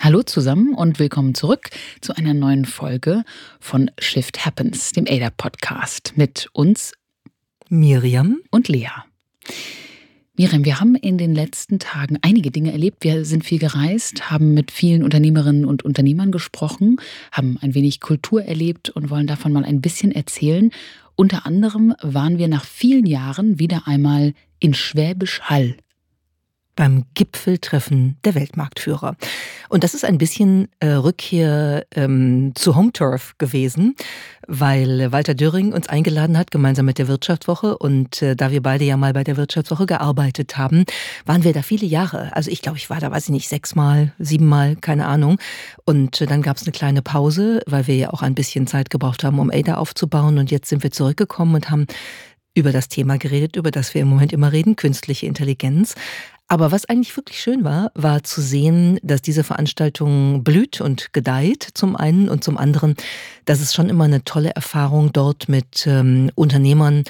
Hallo zusammen und willkommen zurück zu einer neuen Folge von Shift Happens, dem ADA Podcast mit uns Miriam und Lea. Miriam, wir haben in den letzten Tagen einige Dinge erlebt. Wir sind viel gereist, haben mit vielen Unternehmerinnen und Unternehmern gesprochen, haben ein wenig Kultur erlebt und wollen davon mal ein bisschen erzählen. Unter anderem waren wir nach vielen Jahren wieder einmal in Schwäbisch Hall beim Gipfeltreffen der Weltmarktführer. Und das ist ein bisschen äh, Rückkehr ähm, zu Home Turf gewesen, weil Walter Döring uns eingeladen hat, gemeinsam mit der Wirtschaftswoche. Und äh, da wir beide ja mal bei der Wirtschaftswoche gearbeitet haben, waren wir da viele Jahre. Also ich glaube, ich war da, weiß ich nicht, sechsmal, siebenmal, keine Ahnung. Und äh, dann gab es eine kleine Pause, weil wir ja auch ein bisschen Zeit gebraucht haben, um Ada aufzubauen. Und jetzt sind wir zurückgekommen und haben über das Thema geredet, über das wir im Moment immer reden, künstliche Intelligenz. Aber was eigentlich wirklich schön war, war zu sehen, dass diese Veranstaltung blüht und gedeiht zum einen und zum anderen, dass es schon immer eine tolle Erfahrung dort mit ähm, Unternehmern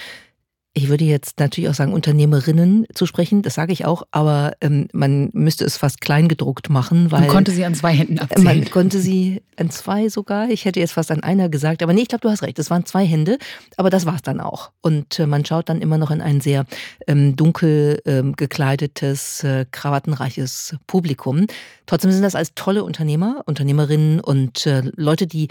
ich würde jetzt natürlich auch sagen, Unternehmerinnen zu sprechen, das sage ich auch, aber ähm, man müsste es fast kleingedruckt machen, weil. Man konnte sie an zwei Händen abzählen. Man konnte sie an zwei sogar. Ich hätte jetzt fast an einer gesagt, aber nee, ich glaube, du hast recht. Es waren zwei Hände, aber das war es dann auch. Und äh, man schaut dann immer noch in ein sehr ähm, dunkel ähm, gekleidetes, äh, krawattenreiches Publikum. Trotzdem sind das als tolle Unternehmer, Unternehmerinnen und äh, Leute, die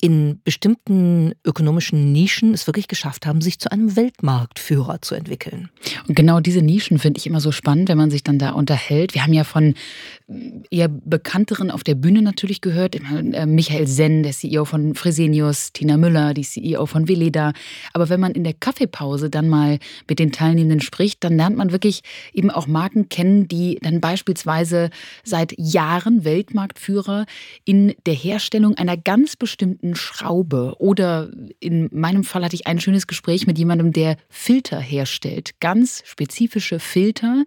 in bestimmten ökonomischen Nischen es wirklich geschafft haben, sich zu einem Weltmarktführer zu entwickeln. Und genau diese Nischen finde ich immer so spannend, wenn man sich dann da unterhält. Wir haben ja von eher bekannteren auf der Bühne natürlich gehört. Äh, Michael Senn, der CEO von Fresenius, Tina Müller, die CEO von Veleda. Aber wenn man in der Kaffeepause dann mal mit den Teilnehmenden spricht, dann lernt man wirklich eben auch Marken kennen, die dann beispielsweise seit Jahren Weltmarktführer in der Herstellung einer ganz bestimmten Schraube oder in meinem Fall hatte ich ein schönes Gespräch mit jemandem, der Filter herstellt. Ganz spezifische Filter,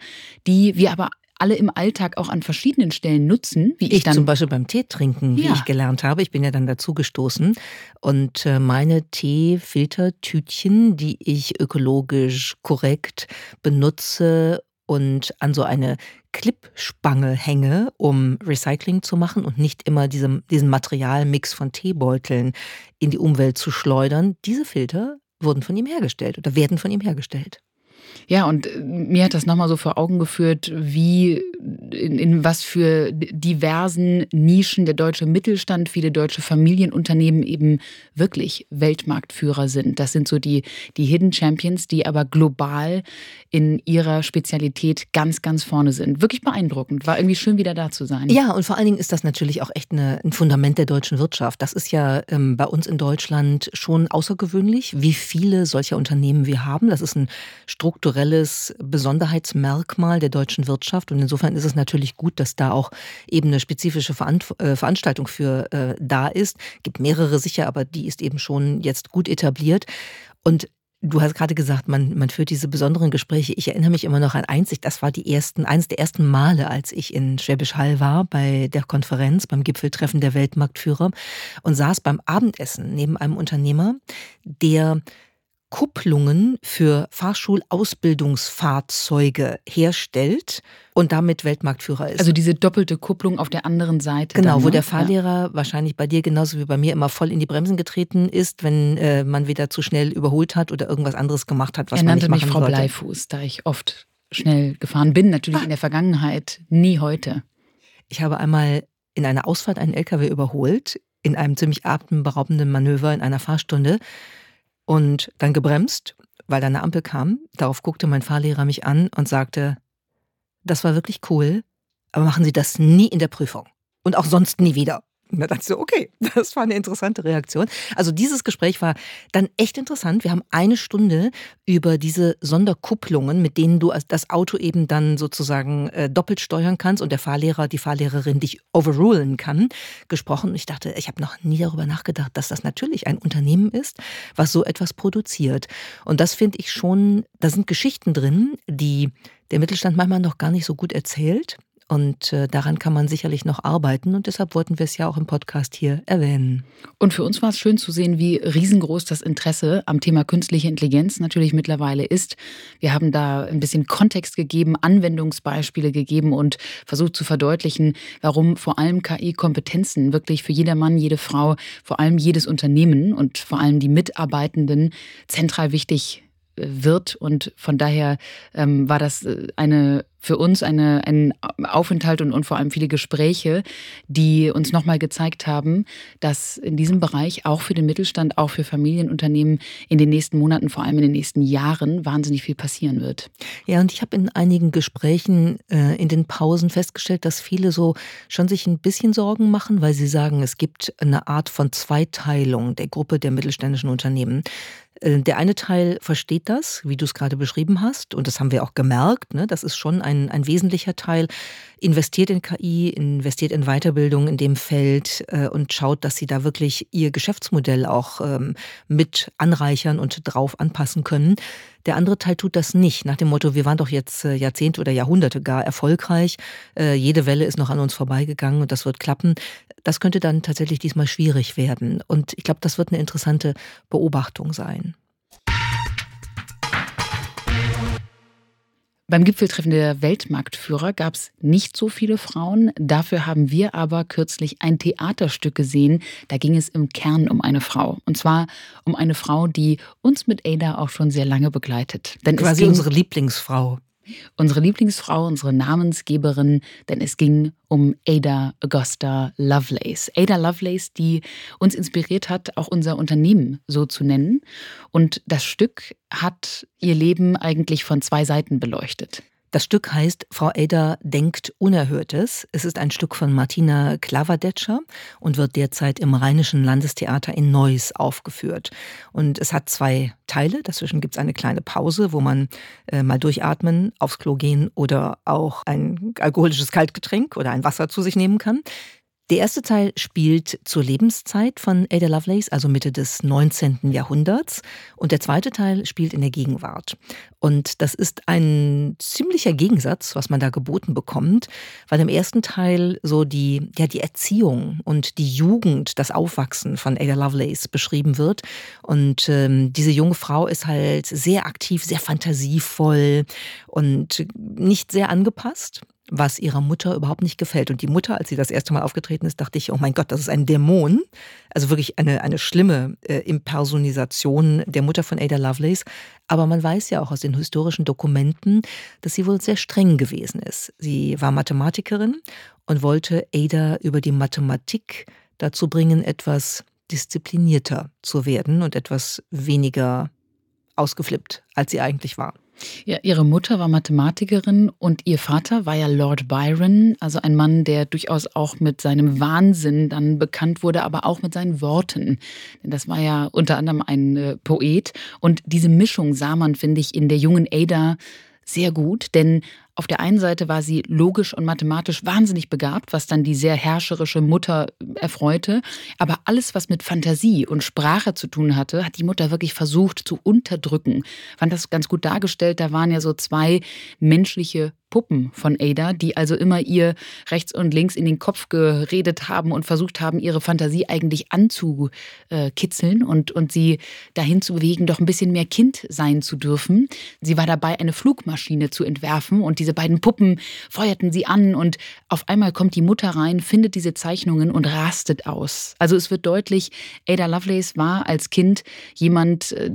die wir aber alle im Alltag auch an verschiedenen Stellen nutzen. Wie ich, ich dann zum Beispiel beim Tee trinken, wie ja. ich gelernt habe. Ich bin ja dann dazu gestoßen. Und äh, meine Teefiltertütchen, die ich ökologisch korrekt benutze und an so eine Clipspange hänge, um Recycling zu machen und nicht immer diesen, diesen Materialmix von Teebeuteln in die Umwelt zu schleudern. Diese Filter wurden von ihm hergestellt oder werden von ihm hergestellt. Ja, und äh, mir hat das nochmal so vor Augen geführt, wie in, in, was für diversen Nischen der deutsche Mittelstand, viele deutsche Familienunternehmen eben wirklich Weltmarktführer sind. Das sind so die, die Hidden Champions, die aber global in ihrer Spezialität ganz, ganz vorne sind. Wirklich beeindruckend. War irgendwie schön, wieder da zu sein. Ja, und vor allen Dingen ist das natürlich auch echt eine, ein Fundament der deutschen Wirtschaft. Das ist ja ähm, bei uns in Deutschland schon außergewöhnlich, wie viele solcher Unternehmen wir haben. Das ist ein Struktur strukturelles Besonderheitsmerkmal der deutschen Wirtschaft. Und insofern ist es natürlich gut, dass da auch eben eine spezifische äh, Veranstaltung für äh, da ist. Es gibt mehrere sicher, aber die ist eben schon jetzt gut etabliert. Und Du hast gerade gesagt, man, man führt diese besonderen Gespräche. Ich erinnere mich immer noch an eins, das war die ersten, eines der ersten Male, als ich in Schwäbisch Hall war, bei der Konferenz, beim Gipfeltreffen der Weltmarktführer und saß beim Abendessen neben einem Unternehmer, der Kupplungen für Fahrschulausbildungsfahrzeuge herstellt und damit Weltmarktführer ist. Also diese doppelte Kupplung auf der anderen Seite. Genau, dann, wo ne? der Fahrlehrer ja. wahrscheinlich bei dir genauso wie bei mir immer voll in die Bremsen getreten ist, wenn äh, man wieder zu schnell überholt hat oder irgendwas anderes gemacht hat, was er man nicht machen mich Frau sollte. Bleifuß, da ich oft schnell gefahren bin, natürlich ah. in der Vergangenheit, nie heute. Ich habe einmal in einer Ausfahrt einen LKW überholt, in einem ziemlich atemberaubenden Manöver in einer Fahrstunde und dann gebremst, weil da eine Ampel kam. Darauf guckte mein Fahrlehrer mich an und sagte, das war wirklich cool, aber machen Sie das nie in der Prüfung. Und auch sonst nie wieder. Und da dachte ich so, okay, das war eine interessante Reaktion. Also dieses Gespräch war dann echt interessant. Wir haben eine Stunde über diese Sonderkupplungen, mit denen du das Auto eben dann sozusagen äh, doppelt steuern kannst und der Fahrlehrer, die Fahrlehrerin dich overrulen kann, gesprochen. Ich dachte, ich habe noch nie darüber nachgedacht, dass das natürlich ein Unternehmen ist, was so etwas produziert. Und das finde ich schon, da sind Geschichten drin, die der Mittelstand manchmal noch gar nicht so gut erzählt Und äh, daran kann man sicherlich noch arbeiten. Und deshalb wollten wir es ja auch im Podcast hier erwähnen. Und für uns war es schön zu sehen, wie riesengroß das Interesse am Thema künstliche Intelligenz natürlich mittlerweile ist. Wir haben da ein bisschen Kontext gegeben, Anwendungsbeispiele gegeben und versucht zu verdeutlichen, warum vor allem KI-Kompetenzen wirklich für jedermann, jede Frau, vor allem jedes Unternehmen und vor allem die Mitarbeitenden zentral wichtig wird. Und von daher ähm, war das äh, eine für uns eine, ein Aufenthalt und, und vor allem viele Gespräche, die uns nochmal gezeigt haben, dass in diesem Bereich auch für den Mittelstand, auch für Familienunternehmen in den nächsten Monaten, vor allem in den nächsten Jahren, wahnsinnig viel passieren wird. Ja, und ich habe in einigen Gesprächen äh, in den Pausen festgestellt, dass viele so schon sich ein bisschen Sorgen machen, weil sie sagen, es gibt eine Art von Zweiteilung der Gruppe der mittelständischen Unternehmen. Äh, der eine Teil versteht das, wie du es gerade beschrieben hast, und das haben wir auch gemerkt. Ne? Das ist schon ein, ein wesentlicher Teil. Investiert in KI, investiert in Weiterbildung in dem Feld äh, und schaut, dass sie da wirklich ihr Geschäftsmodell auch ähm, mit anreichern und drauf anpassen können. Der andere Teil tut das nicht, nach dem Motto, wir waren doch jetzt äh, Jahrzehnte oder Jahrhunderte gar erfolgreich, äh, jede Welle ist noch an uns vorbeigegangen und das wird klappen. Das könnte dann tatsächlich diesmal schwierig werden. Und ich glaube, das wird eine interessante Beobachtung sein. Beim Gipfeltreffen der Weltmarktführer gab es nicht so viele Frauen. Dafür haben wir aber kürzlich ein Theaterstück gesehen. Da ging es im Kern um eine Frau. Und zwar um eine Frau, die uns mit Ada auch schon sehr lange begleitet. Denn Quasi unsere Lieblingsfrau. Unsere Lieblingsfrau, unsere Namensgeberin, denn es ging um Ada Augusta Lovelace. Ada Lovelace, die uns inspiriert hat, auch unser Unternehmen so zu nennen. Und das Stück hat ihr Leben eigentlich von zwei Seiten beleuchtet. Das Stück heißt Frau Ada denkt Unerhörtes. Es ist ein Stück von Martina Klaverdetscher und wird derzeit im Rheinischen Landestheater in Neuss aufgeführt. Und es hat zwei Teile. Dazwischen gibt es eine kleine Pause, wo man äh, mal durchatmen, aufs Klo gehen oder auch ein alkoholisches Kaltgetränk oder ein Wasser zu sich nehmen kann. Der erste Teil spielt zur Lebenszeit von Ada Lovelace, also Mitte des 19. Jahrhunderts. Und der zweite Teil spielt in der Gegenwart. Und das ist ein ziemlicher Gegensatz, was man da geboten bekommt, weil im ersten Teil so die, ja, die Erziehung und die Jugend, das Aufwachsen von Ada Lovelace beschrieben wird. Und ähm, diese junge Frau ist halt sehr aktiv, sehr fantasievoll und nicht sehr angepasst was ihrer Mutter überhaupt nicht gefällt. Und die Mutter, als sie das erste Mal aufgetreten ist, dachte ich, oh mein Gott, das ist ein Dämon. Also wirklich eine, eine schlimme äh, Impersonisation der Mutter von Ada Lovelace. Aber man weiß ja auch aus den historischen Dokumenten, dass sie wohl sehr streng gewesen ist. Sie war Mathematikerin und wollte Ada über die Mathematik dazu bringen, etwas disziplinierter zu werden und etwas weniger ausgeflippt, als sie eigentlich war. Ja, ihre Mutter war Mathematikerin und ihr Vater war ja Lord Byron, also ein Mann, der durchaus auch mit seinem Wahnsinn dann bekannt wurde, aber auch mit seinen Worten. Denn das war ja unter anderem ein äh, Poet. Und diese Mischung sah man, finde ich, in der jungen Ada sehr gut, denn auf der einen Seite war sie logisch und mathematisch wahnsinnig begabt, was dann die sehr herrscherische Mutter erfreute. Aber alles, was mit Fantasie und Sprache zu tun hatte, hat die Mutter wirklich versucht zu unterdrücken. Fand das ganz gut dargestellt. Da waren ja so zwei menschliche Puppen von Ada, die also immer ihr rechts und links in den Kopf geredet haben und versucht haben, ihre Fantasie eigentlich anzukitzeln und, und sie dahin zu bewegen, doch ein bisschen mehr Kind sein zu dürfen. Sie war dabei, eine Flugmaschine zu entwerfen und diese beiden Puppen feuerten sie an und auf einmal kommt die Mutter rein, findet diese Zeichnungen und rastet aus. Also es wird deutlich, Ada Lovelace war als Kind jemand, äh,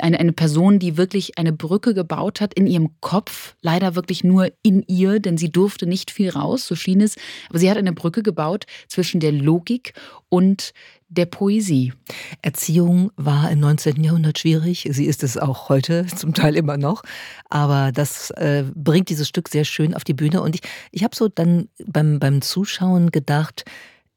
eine, eine Person, die wirklich eine Brücke gebaut hat in ihrem Kopf, leider wirklich nur in ihr, denn sie durfte nicht viel raus, so schien es. Aber sie hat eine Brücke gebaut zwischen der Logik und der Poesie. Erziehung war im 19. Jahrhundert schwierig. Sie ist es auch heute, zum Teil immer noch. Aber das äh, bringt dieses Stück sehr schön auf die Bühne. Und ich, ich habe so dann beim, beim Zuschauen gedacht,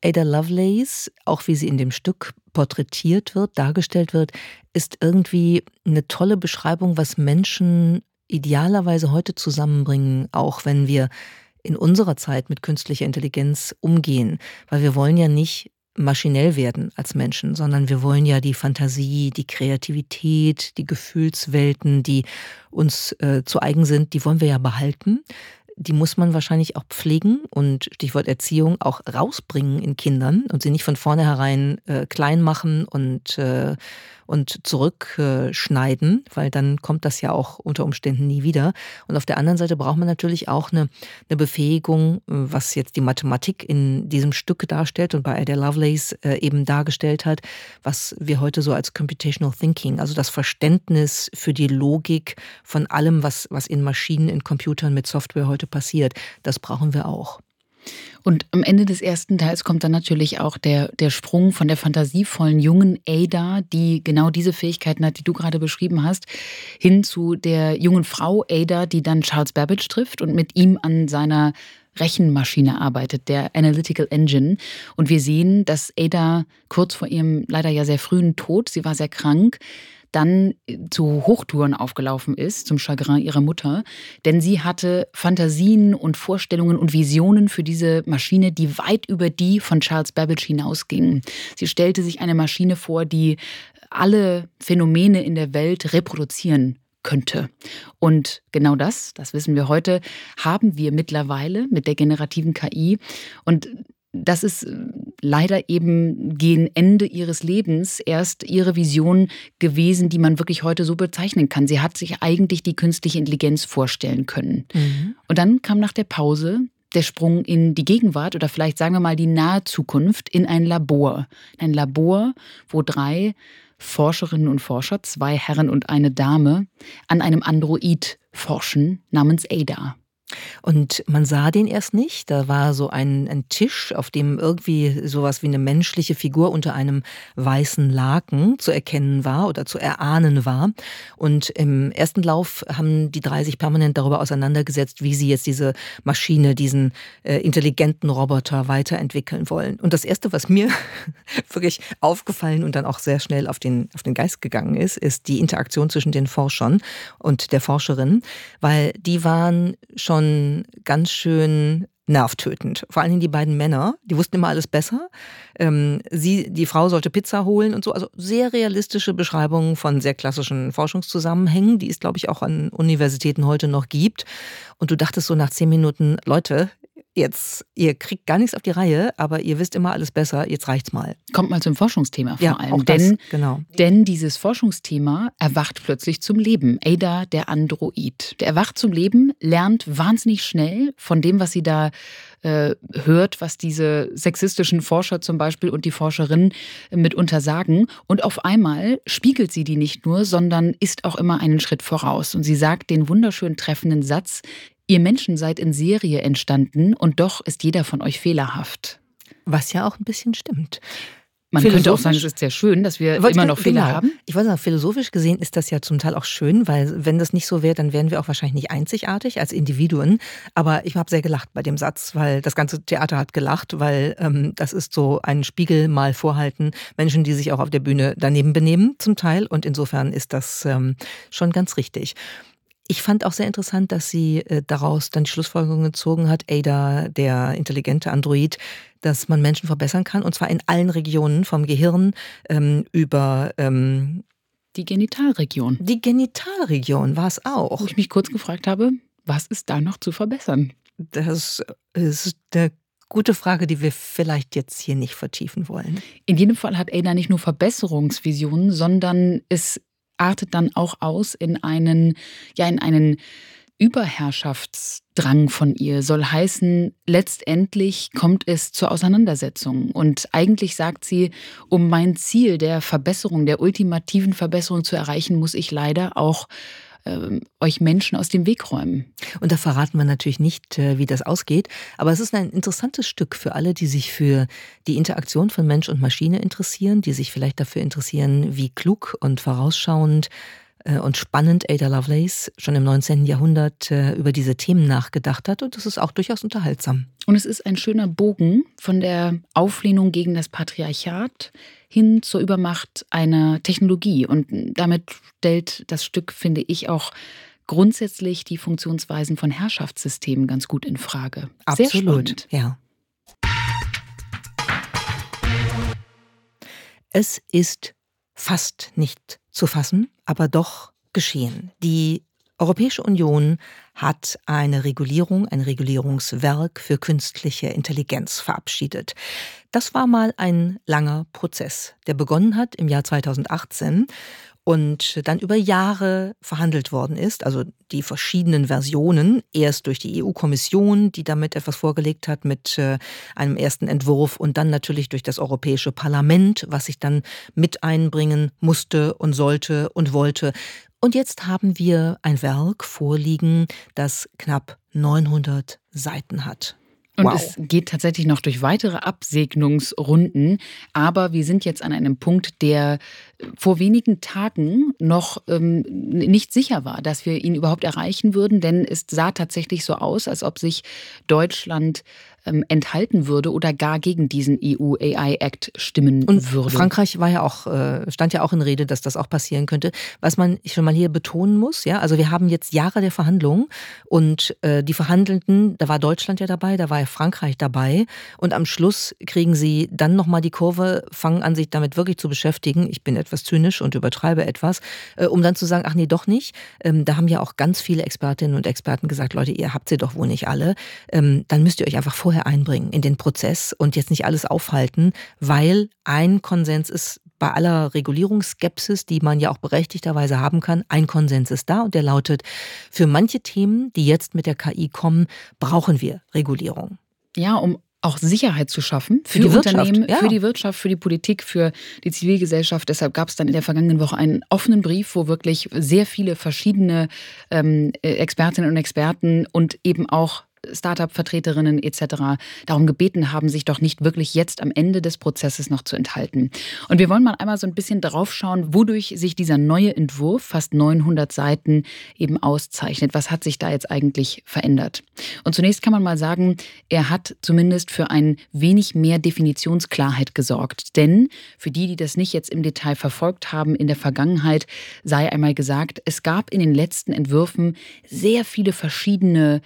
Ada Lovelace, auch wie sie in dem Stück porträtiert wird, dargestellt wird, ist irgendwie eine tolle Beschreibung, was Menschen idealerweise heute zusammenbringen, auch wenn wir in unserer Zeit mit künstlicher Intelligenz umgehen. Weil wir wollen ja nicht maschinell werden als Menschen, sondern wir wollen ja die Fantasie, die Kreativität, die Gefühlswelten, die uns äh, zu eigen sind, die wollen wir ja behalten. die muss man wahrscheinlich auch pflegen und Stichwort Erziehung auch rausbringen in Kindern und sie nicht von vornherein äh, klein machen und, äh, und zurückschneiden, weil dann kommt das ja auch unter Umständen nie wieder. Und auf der anderen Seite braucht man natürlich auch eine, eine Befähigung, was jetzt die Mathematik in diesem Stück darstellt und bei Ada Lovelace äh, eben dargestellt hat, was wir heute so als Computational Thinking, also das Verständnis für die Logik von allem, was, was in Maschinen, in Computern mit Software heute passiert, das brauchen wir auch. Und am Ende des ersten Teils kommt dann natürlich auch der, der Sprung von der fantasievollen jungen Ada, die genau diese Fähigkeiten hat, die du gerade beschrieben hast, hin zu der jungen Frau Ada, die dann Charles Babbage trifft und mit ihm an seiner Rechenmaschine arbeitet, der Analytical Engine. Und wir sehen, dass Ada kurz vor ihrem leider ja sehr frühen Tod, sie war sehr krank, dann äh, zu Hochtouren aufgelaufen ist, zum Chagrin ihrer Mutter. Denn sie hatte Fantasien und Vorstellungen und Visionen für diese Maschine, die weit über die von Charles Babbage hinausgingen. Sie stellte sich eine Maschine vor, die alle Phänomene in der Welt reproduzieren könnte. Und genau das, das wissen wir heute, haben wir mittlerweile mit der generativen KI. Und das ist äh, leider eben gegen Ende ihres Lebens erst ihre Vision gewesen, die man wirklich heute so bezeichnen kann. Sie hat sich eigentlich die künstliche Intelligenz vorstellen können. Mhm. Und dann kam nach der Pause der Sprung in die Gegenwart oder vielleicht sagen wir mal die nahe Zukunft in ein Labor. Ein Labor, wo drei Forscherinnen und Forscher, zwei Herren und eine Dame, an einem Android forschen namens Ada. Und man sah den erst nicht. Da war so ein, ein, Tisch, auf dem irgendwie sowas wie eine menschliche Figur unter einem weißen Laken zu erkennen war oder zu erahnen war. Und im ersten Lauf haben die drei sich permanent darüber auseinandergesetzt, wie sie jetzt diese Maschine, diesen äh, intelligenten Roboter weiterentwickeln wollen. Und das erste, was mir wirklich aufgefallen und dann auch sehr schnell auf den, auf den Geist gegangen ist, ist die Interaktion zwischen den Forschern und der Forscherin, weil die waren schon schon ganz schön nervtötend. Vor allen Dingen die beiden Männer, die wussten immer alles besser. Ähm, sie, die Frau sollte Pizza holen und so. Also sehr realistische Beschreibungen von sehr klassischen Forschungszusammenhängen, die es, glaube ich, auch an Universitäten heute noch gibt. Und du dachtest so nach zehn Minuten, Leute, jetzt, ihr kriegt gar nichts auf die Reihe, aber ihr wisst immer alles besser, jetzt reicht's mal. Kommt mal zum Forschungsthema vor ja, allem. Auch denn, das, genau. denn dieses Forschungsthema erwacht plötzlich zum Leben. Ada, der Android. Der erwacht zum Leben, lernt wahnsinnig schnell von dem, was sie da äh, hört, was diese sexistischen Forscher zum Beispiel und die Forscherin mitunter sagen. Und auf einmal spiegelt sie die nicht nur, sondern ist auch immer einen Schritt voraus. Und sie sagt den wunderschön treffenden Satz, Ihr Menschen seid in Serie entstanden und doch ist jeder von euch fehlerhaft. Was ja auch ein bisschen stimmt. Man könnte auch sagen, es ist sehr schön, dass wir immer noch Fehler genau. haben. Ich weiß nicht, philosophisch gesehen ist das ja zum Teil auch schön, weil wenn das nicht so wäre, dann wären wir auch wahrscheinlich nicht einzigartig als Individuen. Aber ich habe sehr gelacht bei dem Satz, weil das ganze Theater hat gelacht, weil ähm, das ist so ein Spiegel mal vorhalten. Menschen, die sich auch auf der Bühne daneben benehmen zum Teil. Und insofern ist das ähm, schon ganz richtig. Ich fand auch sehr interessant, dass sie äh, daraus dann die Schlussfolgerung gezogen hat, Ada, der intelligente Android, dass man Menschen verbessern kann, und zwar in allen Regionen, vom Gehirn ähm, über ähm, die Genitalregion. Die Genitalregion war es auch. Wo ich mich kurz gefragt habe, was ist da noch zu verbessern? Das ist eine gute Frage, die wir vielleicht jetzt hier nicht vertiefen wollen. In jedem Fall hat Ada nicht nur Verbesserungsvisionen, sondern es artet dann auch aus in einen, ja, in einen Überherrschaftsdrang von ihr soll heißen, letztendlich kommt es zur Auseinandersetzung. Und eigentlich sagt sie, um mein Ziel der Verbesserung, der ultimativen Verbesserung zu erreichen, muss ich leider auch äh, euch Menschen aus dem Weg räumen. Und da verraten wir natürlich nicht, äh, wie das ausgeht. Aber es ist ein interessantes Stück für alle, die sich für die Interaktion von Mensch und Maschine interessieren, die sich vielleicht dafür interessieren, wie klug und vorausschauend äh, und spannend Ada Lovelace schon im 19. Jahrhundert äh, über diese Themen nachgedacht hat. Und das ist auch durchaus unterhaltsam. Und es ist ein schöner Bogen von der Auflehnung gegen das Patriarchat hin zur Übermacht einer Technologie. Und damit stellt das Stück, finde ich, auch grundsätzlich die Funktionsweisen von Herrschaftssystemen ganz gut in Frage. Absolut, Sehr spannend. ja. Es ist fast nicht zu fassen, aber doch geschehen. Die Europäische Union hat eine Regulierung, ein Regulierungswerk für künstliche Intelligenz verabschiedet. Das war mal ein langer Prozess, der begonnen hat im Jahr 2018 und dann über Jahre verhandelt worden ist, also die verschiedenen Versionen, erst durch die EU-Kommission, die damit etwas vorgelegt hat mit äh, einem ersten Entwurf und dann natürlich durch das Europäische Parlament, was sich dann mit einbringen musste und sollte und wollte. Und jetzt haben wir ein Werk vorliegen, das knapp 900 Seiten hat. Und wow. es geht tatsächlich noch durch weitere Absegnungsrunden. Aber wir sind jetzt an einem Punkt, der vor wenigen Tagen noch ähm, nicht sicher war, dass wir ihn überhaupt erreichen würden. Denn es sah tatsächlich so aus, als ob sich Deutschland ähm, enthalten würde oder gar gegen diesen EU AI Act stimmen und würde. Frankreich war ja auch, äh, stand ja auch in Rede, dass das auch passieren könnte. Was man schon mal hier betonen muss, ja, also wir haben jetzt Jahre der Verhandlungen und äh, die Verhandelnden, da war Deutschland ja dabei, da war ja Frankreich dabei und am Schluss kriegen sie dann nochmal die Kurve, fangen an, sich damit wirklich zu beschäftigen. Ich bin etwas zynisch und übertreibe etwas, äh, um dann zu sagen, ach nee, doch nicht. Ähm, da haben ja auch ganz viele Expertinnen und Experten gesagt, Leute, ihr habt sie doch wohl nicht alle. Ähm, dann müsst ihr euch einfach vorher einbringen in den Prozess und jetzt nicht alles aufhalten, weil ein Konsens ist bei aller Regulierungsskepsis, die man ja auch berechtigterweise haben kann, ein Konsens ist da und der lautet, für manche Themen, die jetzt mit der KI kommen, brauchen wir Regulierung. Ja, um auch Sicherheit zu schaffen für, für die, die Unternehmen, ja. für die Wirtschaft, für die Politik, für die Zivilgesellschaft. Deshalb gab es dann in der vergangenen Woche einen offenen Brief, wo wirklich sehr viele verschiedene ähm, Expertinnen und Experten und eben auch Startup-Vertreterinnen etc. darum gebeten haben, sich doch nicht wirklich jetzt am Ende des Prozesses noch zu enthalten. Und wir wollen mal einmal so ein bisschen drauf schauen, wodurch sich dieser neue Entwurf, fast 900 Seiten, eben auszeichnet. Was hat sich da jetzt eigentlich verändert? Und zunächst kann man mal sagen, er hat zumindest für ein wenig mehr Definitionsklarheit gesorgt. Denn für die, die das nicht jetzt im Detail verfolgt haben, in der Vergangenheit sei einmal gesagt, es gab in den letzten Entwürfen sehr viele verschiedene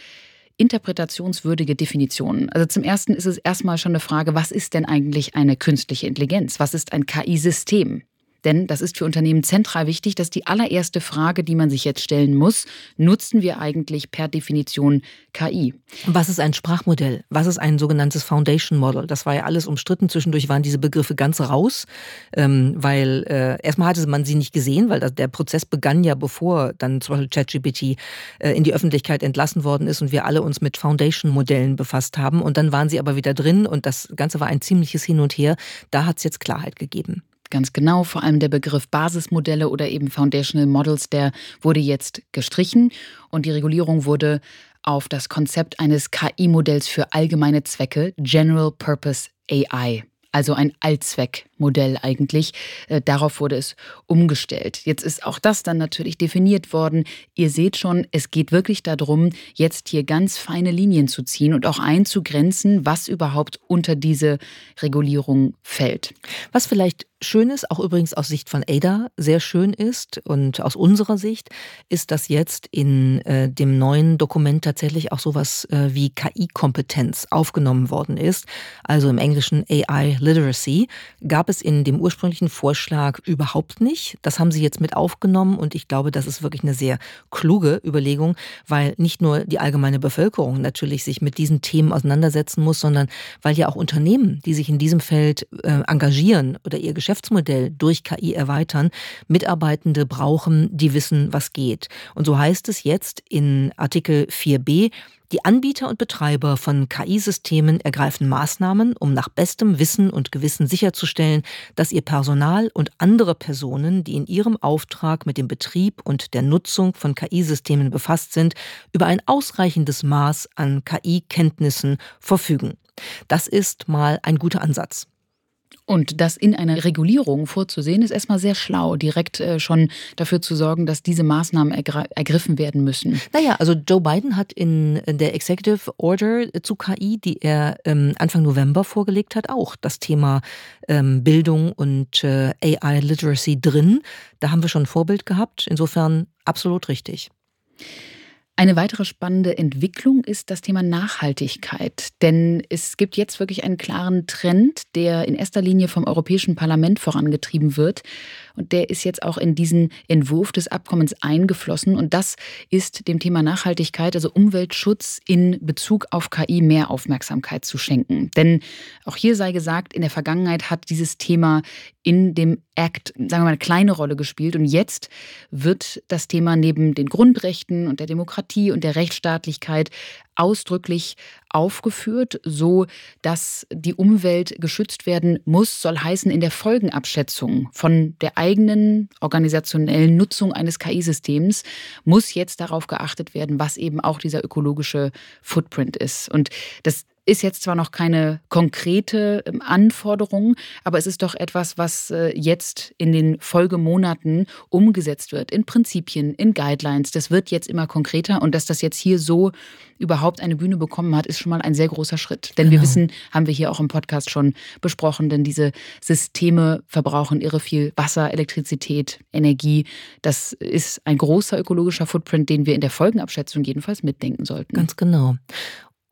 interpretationswürdige Definitionen. Also zum ersten ist es erstmal schon eine Frage, was ist denn eigentlich eine künstliche Intelligenz? Was ist ein KI-System? Denn das ist für Unternehmen zentral wichtig, dass die allererste Frage, die man sich jetzt stellen muss, nutzen wir eigentlich per Definition KI? Was ist ein Sprachmodell? Was ist ein sogenanntes Foundation Model? Das war ja alles umstritten. Zwischendurch waren diese Begriffe ganz raus, ähm, weil äh, erstmal hatte man sie nicht gesehen, weil der Prozess begann ja bevor dann zum Beispiel ChatGPT äh, in die Öffentlichkeit entlassen worden ist und wir alle uns mit Foundation-Modellen befasst haben. Und dann waren sie aber wieder drin und das Ganze war ein ziemliches Hin und Her. Da hat es jetzt Klarheit gegeben. Ganz genau, vor allem der Begriff Basismodelle oder eben Foundational Models, der wurde jetzt gestrichen und die Regulierung wurde auf das Konzept eines KI-Modells für allgemeine Zwecke, General Purpose AI, also ein Allzweck Modell eigentlich. Äh, darauf wurde es umgestellt. Jetzt ist auch das dann natürlich definiert worden. Ihr seht schon, es geht wirklich darum, jetzt hier ganz feine Linien zu ziehen und auch einzugrenzen, was überhaupt unter diese Regulierung fällt. Was vielleicht schön ist, auch übrigens aus Sicht von Ada sehr schön ist und aus unserer Sicht, ist, dass jetzt in äh, dem neuen Dokument tatsächlich auch sowas äh, wie KI-Kompetenz aufgenommen worden ist. Also im Englischen AI Literacy gab es in dem ursprünglichen Vorschlag überhaupt nicht. Das haben sie jetzt mit aufgenommen und ich glaube, das ist wirklich eine sehr kluge Überlegung, weil nicht nur die allgemeine Bevölkerung natürlich sich mit diesen Themen auseinandersetzen muss, sondern weil ja auch Unternehmen, die sich in diesem Feld äh, engagieren oder ihr Geschäftsmodell durch KI erweitern, Mitarbeitende brauchen, die wissen, was geht. Und so heißt es jetzt in Artikel 4b, die Anbieter und Betreiber von KI-Systemen ergreifen Maßnahmen, um nach bestem Wissen und Gewissen sicherzustellen, dass ihr Personal und andere Personen, die in ihrem Auftrag mit dem Betrieb und der Nutzung von KI-Systemen befasst sind, über ein ausreichendes Maß an KI-Kenntnissen verfügen. Das ist mal ein guter Ansatz. Und das in einer Regulierung vorzusehen, ist erstmal sehr schlau, direkt äh, schon dafür zu sorgen, dass diese Maßnahmen ergriffen werden müssen. Naja, also Joe Biden hat in der Executive Order zu KI, die er ähm, Anfang November vorgelegt hat, auch das Thema ähm, Bildung und äh, AI Literacy drin. Da haben wir schon ein Vorbild gehabt. Insofern absolut richtig. Eine weitere spannende Entwicklung ist das Thema Nachhaltigkeit. Denn es gibt jetzt wirklich einen klaren Trend, der in erster Linie vom Europäischen Parlament vorangetrieben wird. Und der ist jetzt auch in diesen Entwurf des Abkommens eingeflossen. Und das ist dem Thema Nachhaltigkeit, also Umweltschutz in Bezug auf KI mehr Aufmerksamkeit zu schenken. Denn auch hier sei gesagt, in der Vergangenheit hat dieses Thema in dem Act, sagen wir mal, eine kleine Rolle gespielt. Und jetzt wird das Thema neben den Grundrechten und der Demokratie und der Rechtsstaatlichkeit ausdrücklich aufgeführt, so dass die Umwelt geschützt werden muss, soll heißen in der Folgenabschätzung von der eigenen organisationellen Nutzung eines KI-Systems muss jetzt darauf geachtet werden, was eben auch dieser ökologische Footprint ist. Und das ist jetzt zwar noch keine konkrete ähm, Anforderung, aber es ist doch etwas, was äh, jetzt in den Folgemonaten umgesetzt wird, in Prinzipien, in Guidelines. Das wird jetzt immer konkreter und dass das jetzt hier so überhaupt eine Bühne bekommen hat, ist schon mal ein sehr großer Schritt. Denn genau. wir wissen, haben wir hier auch im Podcast schon besprochen, denn diese Systeme verbrauchen irre viel Wasser, Elektrizität, Energie. Das ist ein großer ökologischer Footprint, den wir in der Folgenabschätzung jedenfalls mitdenken sollten. Ganz genau.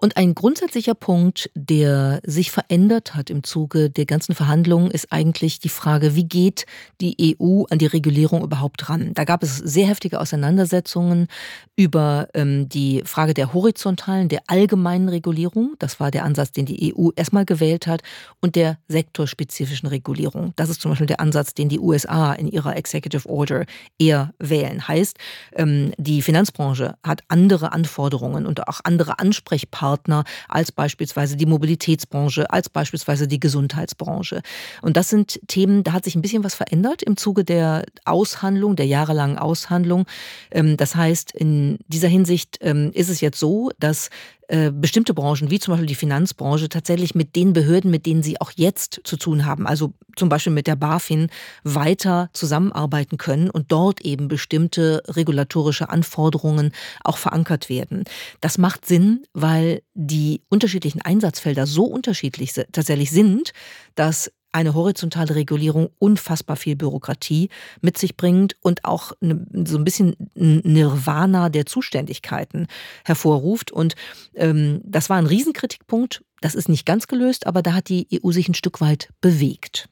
Und ein grundsätzlicher Punkt, der sich verändert hat im Zuge der ganzen Verhandlungen, ist eigentlich die Frage, wie geht die EU an die Regulierung überhaupt ran? Da gab es sehr heftige Auseinandersetzungen über ähm, die Frage der horizontalen, der allgemeinen Regulierung. Das war der Ansatz, den die EU erstmal gewählt hat, und der sektorspezifischen Regulierung. Das ist zum Beispiel der Ansatz, den die USA in ihrer Executive Order eher wählen. Heißt, ähm, die Finanzbranche hat andere Anforderungen und auch andere Ansprechpartner Partner als beispielsweise die Mobilitätsbranche, als beispielsweise die Gesundheitsbranche. Und das sind Themen, da hat sich ein bisschen was verändert im Zuge der Aushandlung, der jahrelangen Aushandlung. Ähm, das heißt, in dieser Hinsicht ähm, ist es jetzt so, dass äh, bestimmte Branchen, wie zum Beispiel die Finanzbranche, tatsächlich mit den Behörden, mit denen sie auch jetzt zu tun haben, also zum Beispiel mit der BaFin, weiter zusammenarbeiten können und dort eben bestimmte regulatorische Anforderungen auch verankert werden. Das macht Sinn, weil die unterschiedlichen Einsatzfelder so unterschiedlich tatsächlich sind, dass eine horizontale Regulierung unfassbar viel Bürokratie mit sich bringt und auch ne, so ein bisschen Nirvana der Zuständigkeiten hervorruft. Und ähm, das war ein Riesenkritikpunkt. Das ist nicht ganz gelöst, aber da hat die EU sich ein Stück weit bewegt.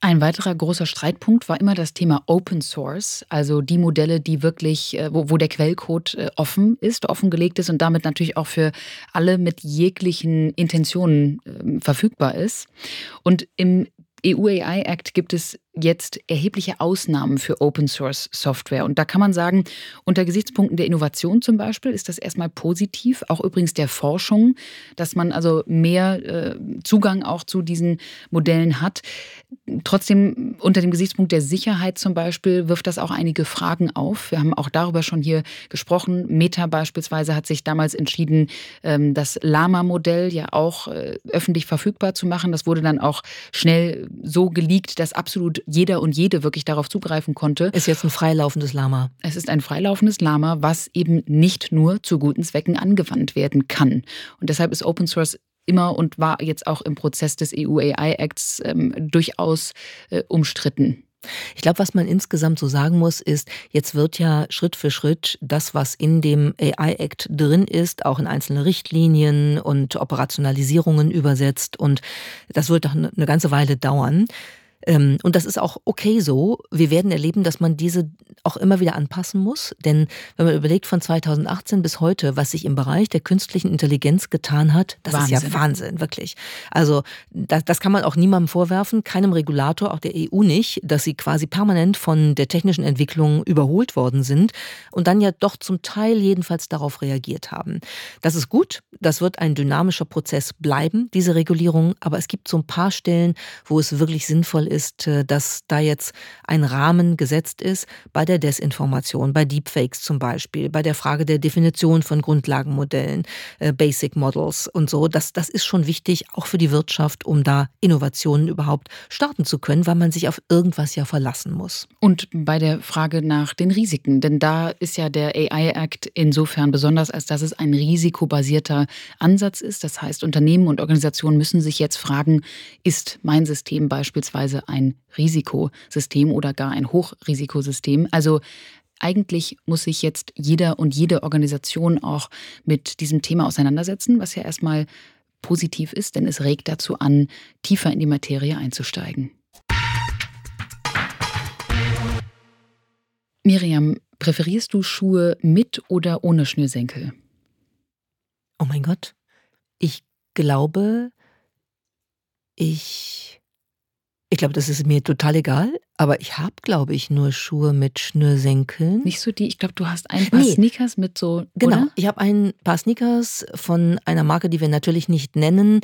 Ein weiterer großer Streitpunkt war immer das Thema Open Source, also die Modelle, die wirklich, äh, wo, wo der Quellcode äh, offen ist, offengelegt ist und damit natürlich auch für alle mit jeglichen Intentionen ähm, verfügbar ist. Und im EU AI Act gibt es jetzt erhebliche Ausnahmen für Open Source Software. Und da kann man sagen, unter Gesichtspunkten der Innovation zum Beispiel ist das erstmal positiv, auch übrigens der Forschung, dass man also mehr äh, Zugang auch zu diesen Modellen hat. Trotzdem unter dem Gesichtspunkt der Sicherheit zum Beispiel wirft das auch einige Fragen auf. Wir haben auch darüber schon hier gesprochen. Meta beispielsweise hat sich damals entschieden, ähm, das Lama-Modell ja auch äh, öffentlich verfügbar zu machen. Das wurde dann auch schnell so geleakt, dass absolut jeder und jede wirklich darauf zugreifen konnte. Ist jetzt ein freilaufendes Lama. Es ist ein freilaufendes Lama, was eben nicht nur zu guten Zwecken angewandt werden kann. Und deshalb ist Open Source immer und war jetzt auch im Prozess des EU AI Acts ähm, durchaus äh, umstritten. Ich glaube, was man insgesamt so sagen muss, ist, jetzt wird ja Schritt für Schritt das, was in dem AI Act drin ist, auch in einzelne Richtlinien und Operationalisierungen übersetzt. Und das wird doch eine ganze Weile dauern. Ähm, und das ist auch okay so. Wir werden erleben, dass man diese auch immer wieder anpassen muss. Denn wenn man überlegt von 2018 bis heute, was sich im Bereich der künstlichen Intelligenz getan hat, das Wahnsinn. ist ja Wahnsinn, wirklich. Also das, das kann man auch niemandem vorwerfen, keinem Regulator, auch der EU nicht, dass sie quasi permanent von der technischen Entwicklung überholt worden sind und dann ja doch zum Teil jedenfalls darauf reagiert haben. Das ist gut, das wird ein dynamischer Prozess bleiben, diese Regulierung, aber es gibt so ein paar Stellen, wo es wirklich sinnvoll ist, äh, dass da jetzt ein Rahmen gesetzt ist bei der Desinformation, bei Deepfakes zum Beispiel, bei der Frage der Definition von Grundlagenmodellen, äh, Basic Models und so. Das, das ist schon wichtig, auch für die Wirtschaft, um da Innovationen überhaupt starten zu können, weil man sich auf irgendwas ja verlassen muss. Und bei der Frage nach den Risiken, denn da ist ja der AI Act insofern besonders, als dass es ein risikobasierter Ansatz ist. Das heißt, Unternehmen und Organisationen müssen sich jetzt fragen, ist mein System beispielsweise ein Risikosystem oder gar ein Hochrisikosystem. Also eigentlich muss sich jetzt jeder und jede Organisation auch mit diesem Thema auseinandersetzen, was ja erstmal positiv ist, denn es regt dazu an, tiefer in die Materie einzusteigen. Miriam, präferierst du Schuhe mit oder ohne Schnürsenkel? Oh mein Gott. Ich glaube, ich. Ich glaube, das ist mir total egal, aber ich habe, glaube ich, nur Schuhe mit Schnürsenkeln. Nicht so die, ich glaube, du hast ein paar nee. Sneakers mit so. Genau, oder? ich habe ein paar Sneakers von einer Marke, die wir natürlich nicht nennen.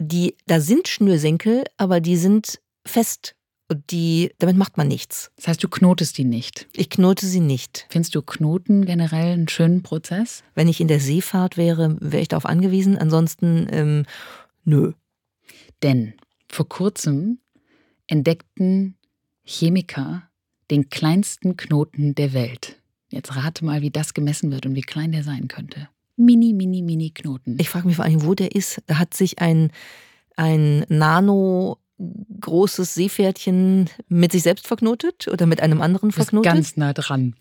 Die, da sind Schnürsenkel, aber die sind fest und die, damit macht man nichts. Das heißt, du knotest die nicht? Ich knote sie nicht. Findest du Knoten generell einen schönen Prozess? Wenn ich in der Seefahrt wäre, wäre ich darauf angewiesen. Ansonsten, ähm, nö. Denn vor kurzem entdeckten Chemiker den kleinsten Knoten der Welt. Jetzt rate mal, wie das gemessen wird und wie klein der sein könnte. Mini, mini, mini Knoten. Ich frage mich vor allem, wo der ist. Da hat sich ein, ein Nano großes Seepferdchen mit sich selbst verknotet oder mit einem anderen verknotet? ganz nah dran.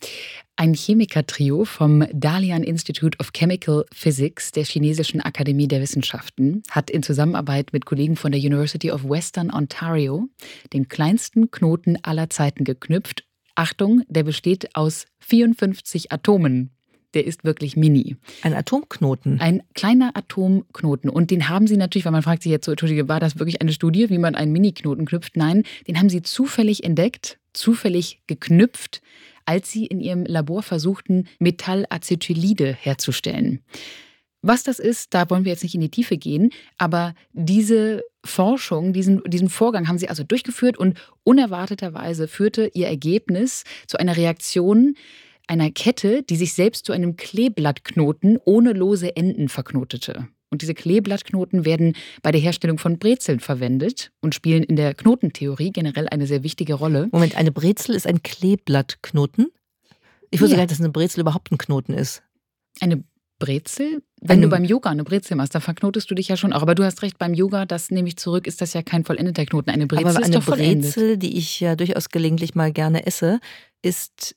Ein Chemikertrio vom Dalian Institute of Chemical Physics der chinesischen Akademie der Wissenschaften hat in Zusammenarbeit mit Kollegen von der University of Western Ontario den kleinsten Knoten aller Zeiten geknüpft. Achtung, der besteht aus 54 Atomen der ist wirklich mini. Ein Atomknoten. Ein kleiner Atomknoten. Und den haben sie natürlich, weil man fragt sich jetzt so, Entschuldige, war das wirklich eine Studie, wie man einen Mini-Knoten knüpft? Nein, den haben sie zufällig entdeckt, zufällig geknüpft, als sie in ihrem Labor versuchten, Metallacetylide herzustellen. Was das ist, da wollen wir jetzt nicht in die Tiefe gehen, aber diese Forschung, diesen, diesen Vorgang haben sie also durchgeführt und unerwarteterweise führte ihr Ergebnis zu einer Reaktion, einer Kette, die sich selbst zu einem Kleeblattknoten ohne lose Enden verknotete. Und diese Kleeblattknoten werden bei der Herstellung von Brezeln verwendet und spielen in der Knotentheorie generell eine sehr wichtige Rolle. Moment, eine Brezel ist ein Kleeblattknoten? Ich wusste ja. gar nicht, dass eine Brezel überhaupt ein Knoten ist. Eine Brezel? Wenn eine du beim Yoga eine Brezel machst, dann verknotest du dich ja schon auch. Aber du hast recht, beim Yoga, das nehme ich zurück, ist das ja kein vollendeter Knoten. Eine Brezel Aber ist eine doch vollendet. Brezel, die ich ja durchaus gelegentlich mal gerne esse, ist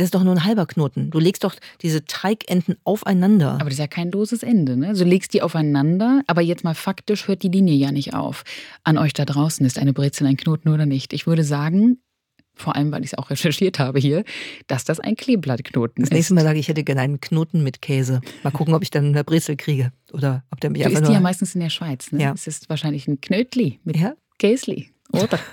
das ist doch nur ein halber Knoten. Du legst doch diese Teigenden aufeinander. Aber das ist ja kein loses Ende. Ne? Also du legst die aufeinander, aber jetzt mal faktisch hört die Linie ja nicht auf. An euch da draußen ist eine Brezel ein Knoten oder nicht. Ich würde sagen, vor allem weil ich es auch recherchiert habe hier, dass das ein Kleeblattknoten ist. Das nächste Mal sage ich, ich hätte gerne einen Knoten mit Käse. Mal gucken, ob ich dann eine Brezel kriege. Oder ob der mich du einfach isst nur... die ja meistens in der Schweiz. Ne? Ja. Es ist wahrscheinlich ein Knötli mit Ja. Käsli, oder?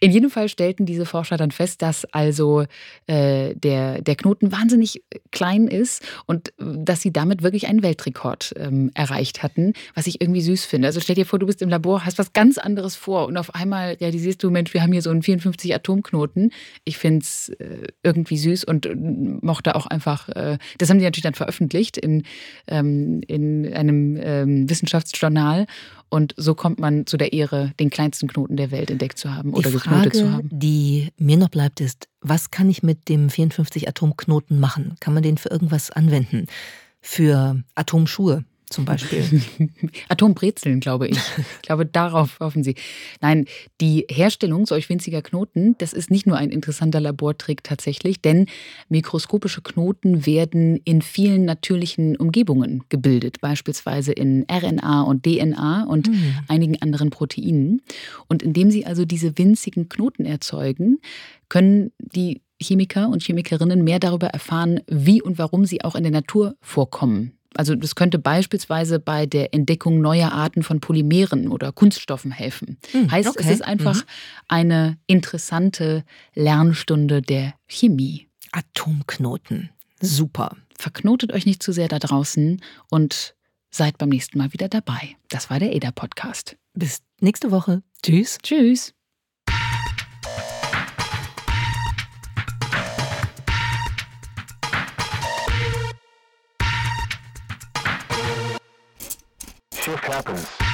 In jedem Fall stellten diese Forscher dann fest, dass also äh, der, der Knoten wahnsinnig klein ist und äh, dass sie damit wirklich einen Weltrekord ähm, erreicht hatten, was ich irgendwie süß finde. Also stell dir vor, du bist im Labor, hast was ganz anderes vor und auf einmal realisierst du, Mensch, wir haben hier so einen 54 Atomknoten. Ich finde es äh, irgendwie süß und äh, mochte auch einfach, äh, das haben die natürlich dann veröffentlicht in, ähm, in einem ähm, Wissenschaftsjournal. Und so kommt man zu der Ehre, den kleinsten Knoten der Welt entdeckt zu haben oder die geknotet zu Frage, haben. die mir noch bleibt, ist, was kann ich mit dem 54 Atomknoten machen? Kann man den für irgendwas anwenden? Für Atomschuhe zum Beispiel? Atombrezeln, glaube ich. Ich glaube, darauf hoffen Sie. Nein, die Herstellung solch winziger Knoten, das ist nicht nur ein interessanter Labortrick tatsächlich, denn mikroskopische Knoten werden in vielen natürlichen Umgebungen gebildet, beispielsweise in RNA und DNA und Hm. einigen anderen Proteinen. Und indem sie also diese winzigen Knoten erzeugen, können die Chemiker und Chemikerinnen mehr darüber erfahren, wie und warum sie auch in der Natur vorkommen. Also das könnte beispielsweise bei der Entdeckung neuer Arten von Polymeren oder Kunststoffen helfen. Hm, heißt, okay. es ist einfach eine interessante Lernstunde der Chemie. Atomknoten. Super. Verknotet euch nicht zu sehr da draußen und seid beim nächsten Mal wieder dabei. Das war der EDA Podcast. Bis nächste Woche. Tschüss. Tschüss. shift happens.